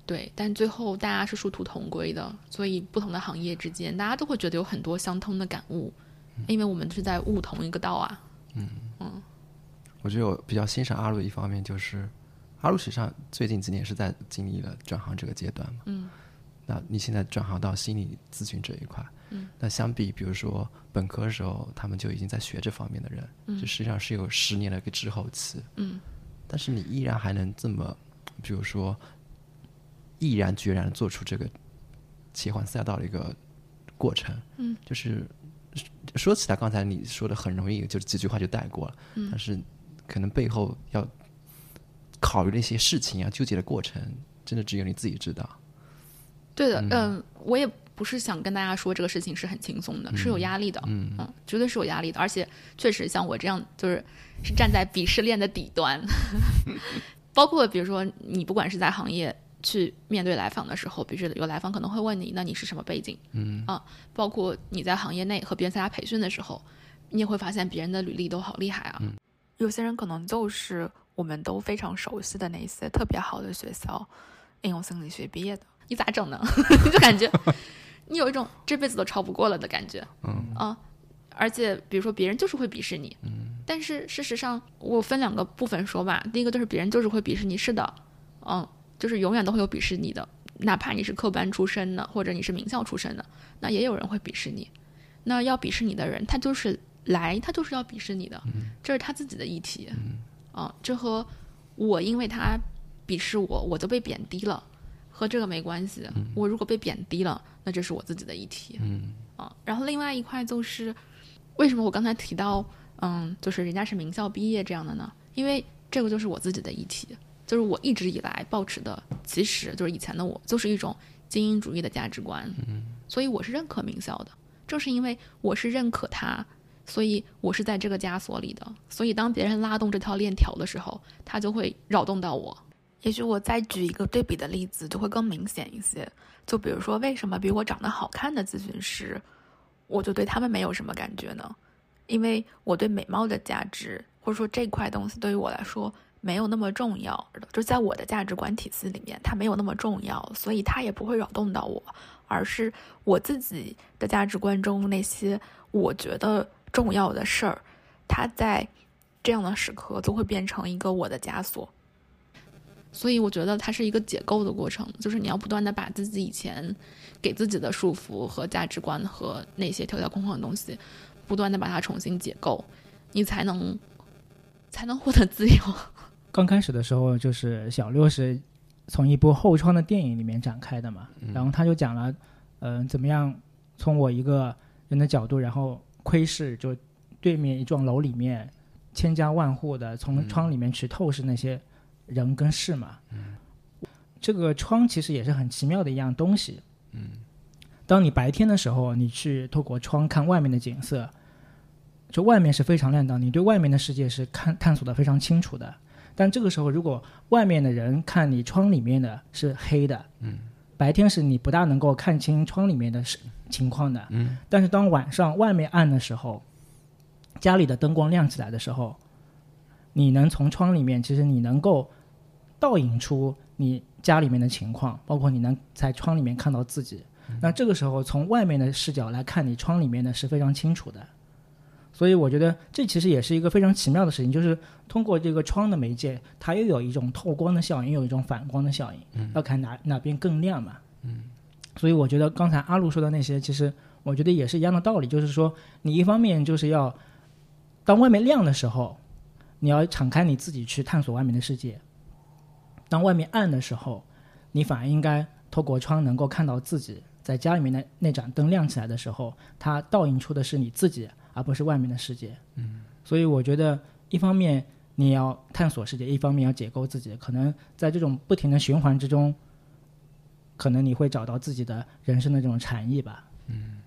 对，但最后大家是殊途同归的，所以不同的行业之间，大家都会觉得有很多相通的感悟，因为我们是在悟同一个道啊。嗯嗯，我觉得我比较欣赏阿鲁一方面就是，阿鲁实际上最近几年是在经历了转行这个阶段嘛。嗯，那你现在转行到心理咨询这一块。嗯，那相比，比如说本科的时候，他们就已经在学这方面的人，嗯，就实际上是有十年的一个滞后期，嗯，但是你依然还能这么，比如说毅然决然做出这个切换赛道的一个过程，嗯，就是说起来，刚才你说的很容易，就是几句话就带过了，嗯，但是可能背后要考虑的一些事情啊，纠结的过程，真的只有你自己知道。对的，嗯，我也。不是想跟大家说这个事情是很轻松的，是有压力的，嗯，绝对是有压力的，而且确实像我这样，就是是站在鄙视链的底端，包括比如说你不管是在行业去面对来访的时候，比如说有来访可能会问你，那你是什么背景，嗯啊，包括你在行业内和别人参加培训的时候，你也会发现别人的履历都好厉害啊，有些人可能就是我们都非常熟悉的那些特别好的学校应用心理学毕业的，你咋整呢？就感觉。你有一种这辈子都超不过了的感觉，嗯。啊，而且比如说别人就是会鄙视你，嗯，但是事实上我分两个部分说吧，第一个就是别人就是会鄙视你，是的，嗯，就是永远都会有鄙视你的，哪怕你是科班出身的，或者你是名校出身的，那也有人会鄙视你。那要鄙视你的人，他就是来，他就是要鄙视你的，这是他自己的议题，啊，这和我因为他鄙视我，我就被贬低了。和这个没关系。我如果被贬低了，那这是我自己的议题。嗯啊，然后另外一块就是，为什么我刚才提到，嗯，就是人家是名校毕业这样的呢？因为这个就是我自己的议题，就是我一直以来保持的，其实就是以前的我，就是一种精英主义的价值观。嗯，所以我是认可名校的，正是因为我是认可它，所以我是在这个枷锁里的。所以当别人拉动这条链条的时候，它就会扰动到我。也许我再举一个对比的例子，就会更明显一些。就比如说，为什么比我长得好看的咨询师，我就对他们没有什么感觉呢？因为我对美貌的价值，或者说这块东西对于我来说没有那么重要，就在我的价值观体系里面，它没有那么重要，所以它也不会扰动到我，而是我自己的价值观中那些我觉得重要的事儿，它在这样的时刻就会变成一个我的枷锁。所以我觉得它是一个解构的过程，就是你要不断的把自己以前给自己的束缚和价值观和那些条条框框的东西。不断的把它重新解构，你才能才能获得自由。刚开始的时候，就是小六是从一部后窗的电影里面展开的嘛，然后他就讲了，嗯，怎么样从我一个人的角度，然后窥视就对面一幢楼里面千家万户的，从窗里面去透视那些人跟事嘛。嗯这个窗其实也是很奇妙的一样东西。嗯，当你白天的时候，你去透过窗看外面的景色。就外面是非常亮的，你对外面的世界是看探索的非常清楚的。但这个时候，如果外面的人看你窗里面的是黑的，嗯，白天是你不大能够看清窗里面的是情况的，嗯。但是当晚上外面暗的时候，家里的灯光亮起来的时候，你能从窗里面，其实你能够倒影出你家里面的情况，包括你能在窗里面看到自己。那这个时候，从外面的视角来看你窗里面呢是非常清楚的。所以我觉得这其实也是一个非常奇妙的事情，就是通过这个窗的媒介，它又有一种透光的效应，又有一种反光的效应，要看哪哪边更亮嘛。嗯，所以我觉得刚才阿路说的那些，其实我觉得也是一样的道理，就是说你一方面就是要当外面亮的时候，你要敞开你自己去探索外面的世界；当外面暗的时候，你反而应该透过窗能够看到自己在家里面的那盏灯亮起来的时候，它倒映出的是你自己。而不是外面的世界，嗯，所以我觉得一方面你要探索世界，一方面要解构自己，可能在这种不停的循环之中，可能你会找到自己的人生的这种禅意吧。嗯，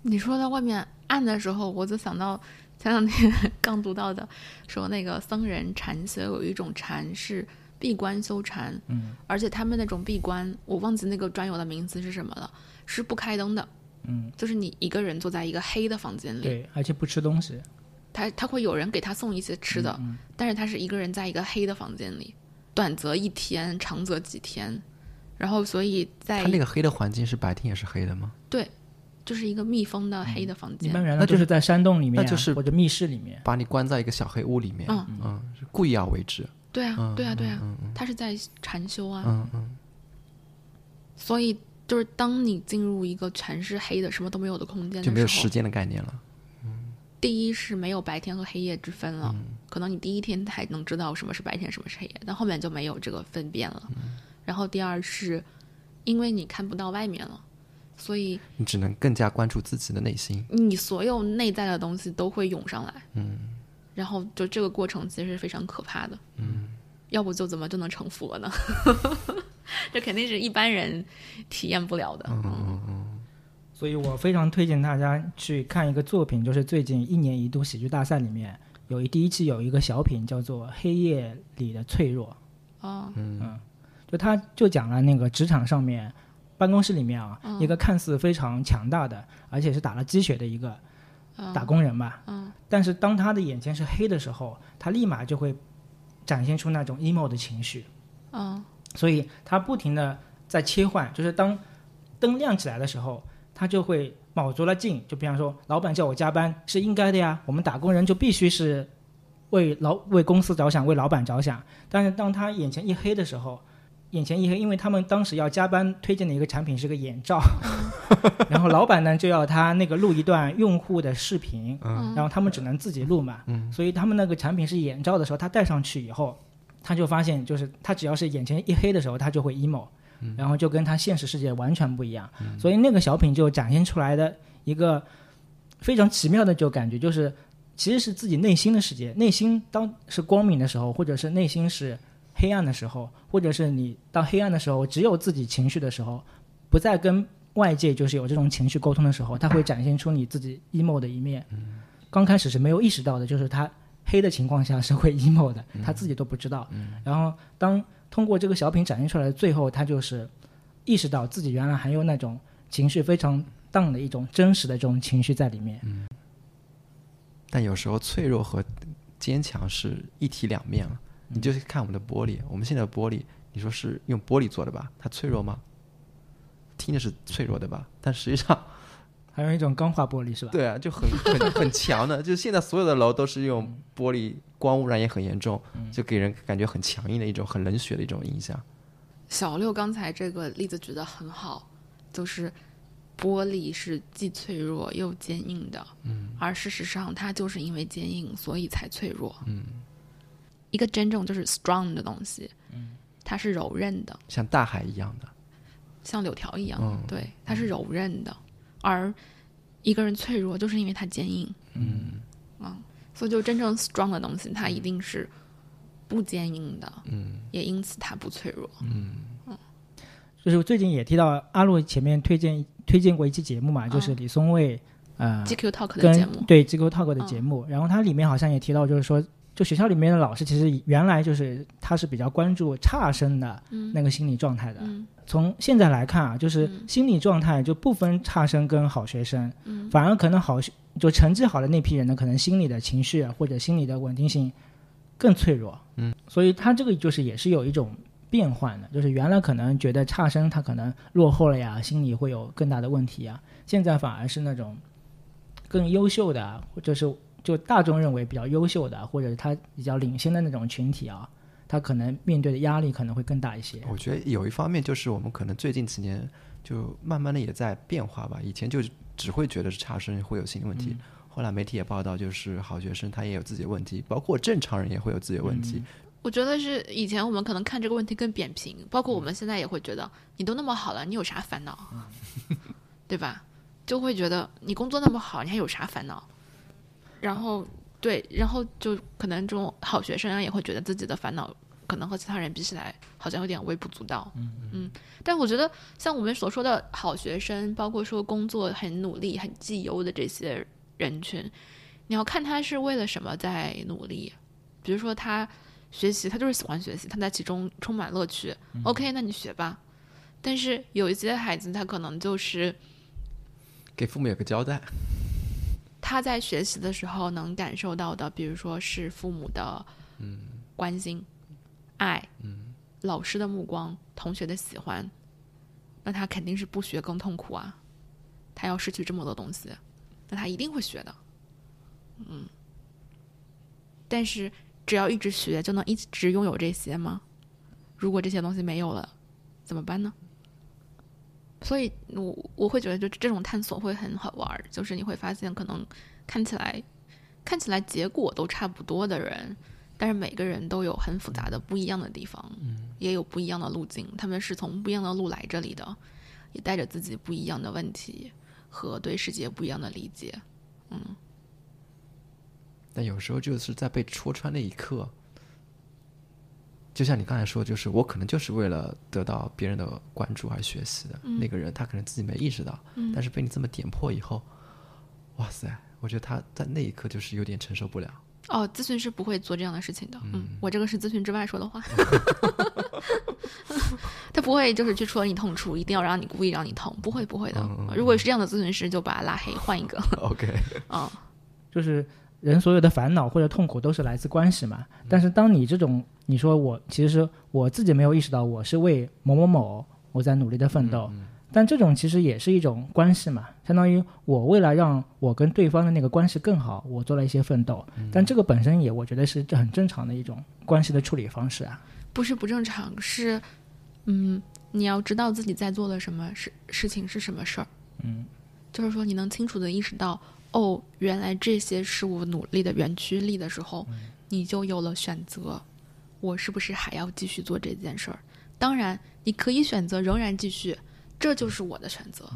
你说到外面暗的时候，我就想到前两天 刚读到的，说那个僧人禅修有一种禅是闭关修禅，嗯，而且他们那种闭关，我忘记那个专有的名词是什么了，是不开灯的。嗯，就是你一个人坐在一个黑的房间里，对，而且不吃东西，他他会有人给他送一些吃的，但是他是一个人在一个黑的房间里，短则一天，长则几天，然后所以在他那个黑的环境是白天也是黑的吗？对，就是一个密封的黑的房间，一般人那就是在山洞里面，那就是或者密室里面，把你关在一个小黑屋里面，嗯。嗯，是故意要为之，对啊对啊对啊，他是在禅修啊，嗯嗯，所以。就是当你进入一个全是黑的、什么都没有的空间，就没有时间的概念了。嗯，第一是没有白天和黑夜之分了。可能你第一天才能知道什么是白天，什么是黑夜，但后面就没有这个分辨了。然后第二是，因为你看不到外面了，所以你只能更加关注自己的内心。你所有内在的东西都会涌上来。嗯，然后就这个过程其实是非常可怕的。嗯，要不就怎么就能成佛呢？这肯定是一般人体验不了的。嗯嗯嗯。所以我非常推荐大家去看一个作品，就是最近一年一度喜剧大赛里面有一第一期有一个小品叫做《黑夜里的脆弱》。哦。嗯。就他就讲了那个职场上面，办公室里面啊，一个看似非常强大的，而且是打了鸡血的一个打工人吧。嗯。但是当他的眼前是黑的时候，他立马就会展现出那种 emo 的情绪。嗯。所以他不停的在切换，就是当灯亮起来的时候，他就会卯足了劲。就比方说，老板叫我加班是应该的呀，我们打工人就必须是为老为公司着想，为老板着想。但是当他眼前一黑的时候，眼前一黑，因为他们当时要加班推荐的一个产品是个眼罩，然后老板呢就要他那个录一段用户的视频，然后他们只能自己录嘛，所以他们那个产品是眼罩的时候，他戴上去以后。他就发现，就是他只要是眼前一黑的时候，他就会 emo，然后就跟他现实世界完全不一样。所以那个小品就展现出来的一个非常奇妙的就感觉，就是其实是自己内心的世界。内心当是光明的时候，或者是内心是黑暗的时候，或者是你到黑暗的时候，只有自己情绪的时候，不再跟外界就是有这种情绪沟通的时候，它会展现出你自己 emo 的一面。刚开始是没有意识到的，就是他黑的情况下是会 emo 的，他自己都不知道。然后当通过这个小品展现出来的最后，他就是意识到自己原来还有那种情绪非常荡的一种真实的这种情绪在里面。但有时候脆弱和坚强是一体两面了。你就看我们的玻璃，我们现在的玻璃，你说是用玻璃做的吧？它脆弱吗？听着是脆弱的吧？但实际上。还有一种钢化玻璃是吧？对啊，就很很很强的，就是现在所有的楼都是用玻璃，光污染也很严重，就给人感觉很强硬的一种很冷血的一种印象。小六刚才这个例子举得很好，就是玻璃是既脆弱又坚硬的，嗯，而事实上它就是因为坚硬所以才脆弱，嗯，一个真正就是 strong 的东西，嗯，它是柔韧的，像大海一样的，像柳条一样，对，它是柔韧的。而一个人脆弱，就是因为它坚硬。嗯，啊，所以就真正 strong 的东西，它一定是不坚硬的。嗯，也因此它不脆弱。嗯嗯，就是最近也提到阿洛前面推荐推荐过一期节目嘛，就是李松蔚呃 GQ Talk 的节目，对 GQ Talk 的节目。然后它里面好像也提到，就是说，就学校里面的老师其实原来就是他是比较关注差生的那个心理状态的。从现在来看啊，就是心理状态就不分差生跟好学生，反而可能好就成绩好的那批人呢，可能心理的情绪或者心理的稳定性更脆弱。嗯，所以他这个就是也是有一种变换的，就是原来可能觉得差生他可能落后了呀，心理会有更大的问题啊，现在反而是那种更优秀的，或者是就大众认为比较优秀的，或者他比较领先的那种群体啊。他可能面对的压力可能会更大一些。我觉得有一方面就是我们可能最近几年就慢慢的也在变化吧。以前就只会觉得是差生会有心理问题，后来媒体也报道就是好学生他也有自己的问题，包括正常人也会有自己的问题。我觉得是以前我们可能看这个问题更扁平，包括我们现在也会觉得你都那么好了，你有啥烦恼？对吧？就会觉得你工作那么好，你还有啥烦恼？然后。对，然后就可能这种好学生啊，也会觉得自己的烦恼可能和其他人比起来，好像有点微不足道。嗯嗯。但我觉得，像我们所说的好学生，包括说工作很努力、很绩优的这些人群，你要看他是为了什么在努力。比如说他学习，他就是喜欢学习，他在其中充满乐趣。OK，那你学吧。但是有一些孩子，他可能就是给父母有个交代。他在学习的时候能感受到的，比如说是父母的关心、爱、老师的目光、同学的喜欢，那他肯定是不学更痛苦啊！他要失去这么多东西，那他一定会学的。嗯，但是只要一直学，就能一直拥有这些吗？如果这些东西没有了，怎么办呢？所以，我我会觉得，就这种探索会很好玩。就是你会发现，可能看起来看起来结果都差不多的人，但是每个人都有很复杂的不一样的地方，嗯也有不一样的路径。他们是从不一样的路来这里的，也带着自己不一样的问题和对世界不一样的理解。嗯，但有时候就是在被戳穿那一刻。就像你刚才说，就是我可能就是为了得到别人的关注而学习的那个人，他可能自己没意识到，但是被你这么点破以后，哇塞！我觉得他在那一刻就是有点承受不了。哦，咨询师不会做这样的事情的。嗯，我这个是咨询之外说的话。他不会就是去戳你痛处，一定要让你故意让你痛，不会不会的。如果是这样的咨询师，就把他拉黑，换一个。OK。嗯，就是。人所有的烦恼或者痛苦都是来自关系嘛？但是当你这种你说我其实我自己没有意识到我是为某某某我在努力的奋斗，但这种其实也是一种关系嘛，相当于我为了让我跟对方的那个关系更好，我做了一些奋斗，但这个本身也我觉得是这很正常的一种关系的处理方式啊。不是不正常，是嗯，你要知道自己在做的什么事事情是什么事儿，嗯，就是说你能清楚的意识到。哦，原来这些是我努力的原驱力的时候，你就有了选择。我是不是还要继续做这件事儿？当然，你可以选择仍然继续，这就是我的选择。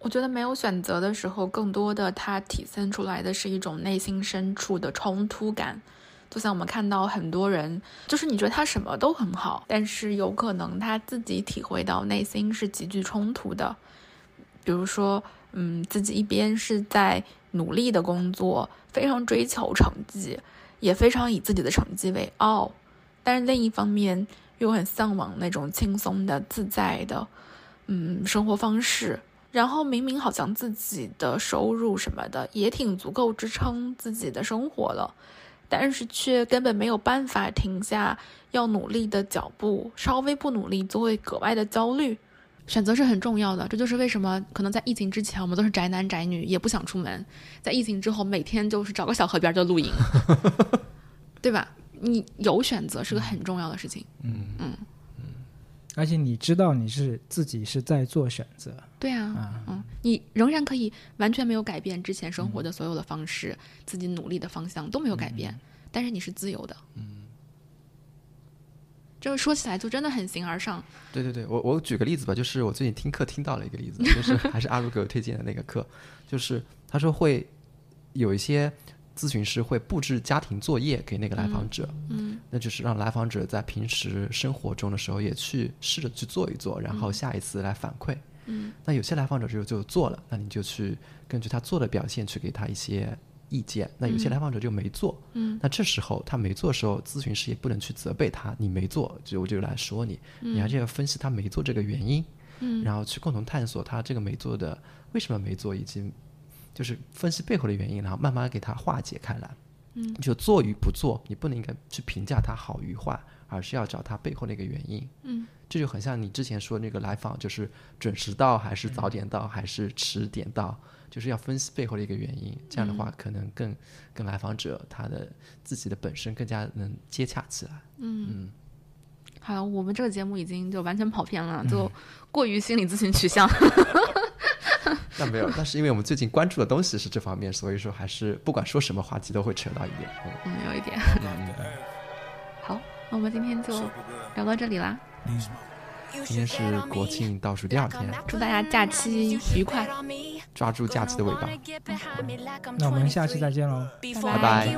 我觉得没有选择的时候，更多的它体现出来的是一种内心深处的冲突感。就像我们看到很多人，就是你觉得他什么都很好，但是有可能他自己体会到内心是极具冲突的。比如说，嗯，自己一边是在努力的工作，非常追求成绩，也非常以自己的成绩为傲，但是另一方面又很向往那种轻松的、自在的，嗯，生活方式。然后明明好像自己的收入什么的也挺足够支撑自己的生活了，但是却根本没有办法停下要努力的脚步，稍微不努力就会格外的焦虑。选择是很重要的，这就是为什么可能在疫情之前我们都是宅男宅女，也不想出门；在疫情之后，每天就是找个小河边就露营，对吧？你有选择是个很重要的事情。嗯嗯。而且你知道你是自己是在做选择，对啊，嗯，你仍然可以完全没有改变之前生活的所有的方式，自己努力的方向都没有改变，但是你是自由的，嗯，这个说起来就真的很形而上。对对对，我我举个例子吧，就是我最近听课听到了一个例子，就是还是阿如给我推荐的那个课，就是他说会有一些。咨询师会布置家庭作业给那个来访者，嗯，那就是让来访者在平时生活中的时候也去试着去做一做，然后下一次来反馈。嗯，那有些来访者就就做了，那你就去根据他做的表现去给他一些意见。那有些来访者就没做，嗯，那这时候他没做的时候，咨询师也不能去责备他，你没做就我就来说你，你还是要分析他没做这个原因，嗯，然后去共同探索他这个没做的为什么没做以及。就是分析背后的原因，然后慢慢给他化解开来。嗯，就做与不做，你不能应该去评价它好与坏，而是要找它背后的一个原因。嗯，这就很像你之前说那个来访，就是准时到还是早点到还是迟点到，就是要分析背后的一个原因。这样的话，可能更跟来访者他的自己的本身更加能接洽起来。嗯嗯。好，我们这个节目已经就完全跑偏了，就过于心理咨询取向。那没有，那是因为我们最近关注的东西是这方面，所以说还是不管说什么话题都会扯到一点。嗯，有一点。好，那我们今天就聊到这里啦。今天是国庆倒数第二天，祝大家假期愉快，抓住假期的尾巴。那我们下期再见喽，拜拜。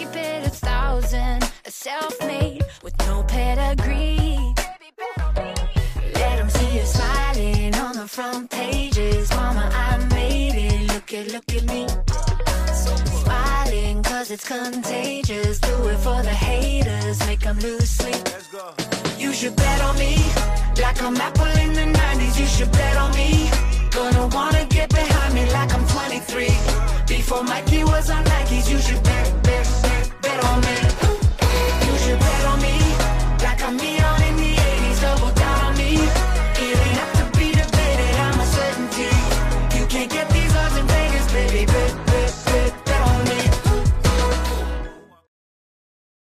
Keep it a thousand, a self-made with no pedigree. Let them see you smiling on the front pages. Mama, I made it. Look at, look at me. Smiling cause it's contagious. Do it for the haters, make them lose sleep. You should bet on me. Like I'm Apple in the 90s, you should bet on me. Gonna wanna get behind me like I'm 23. Before Mikey was on Nikes, you should bet bet on me. You should bet on me like I'm me.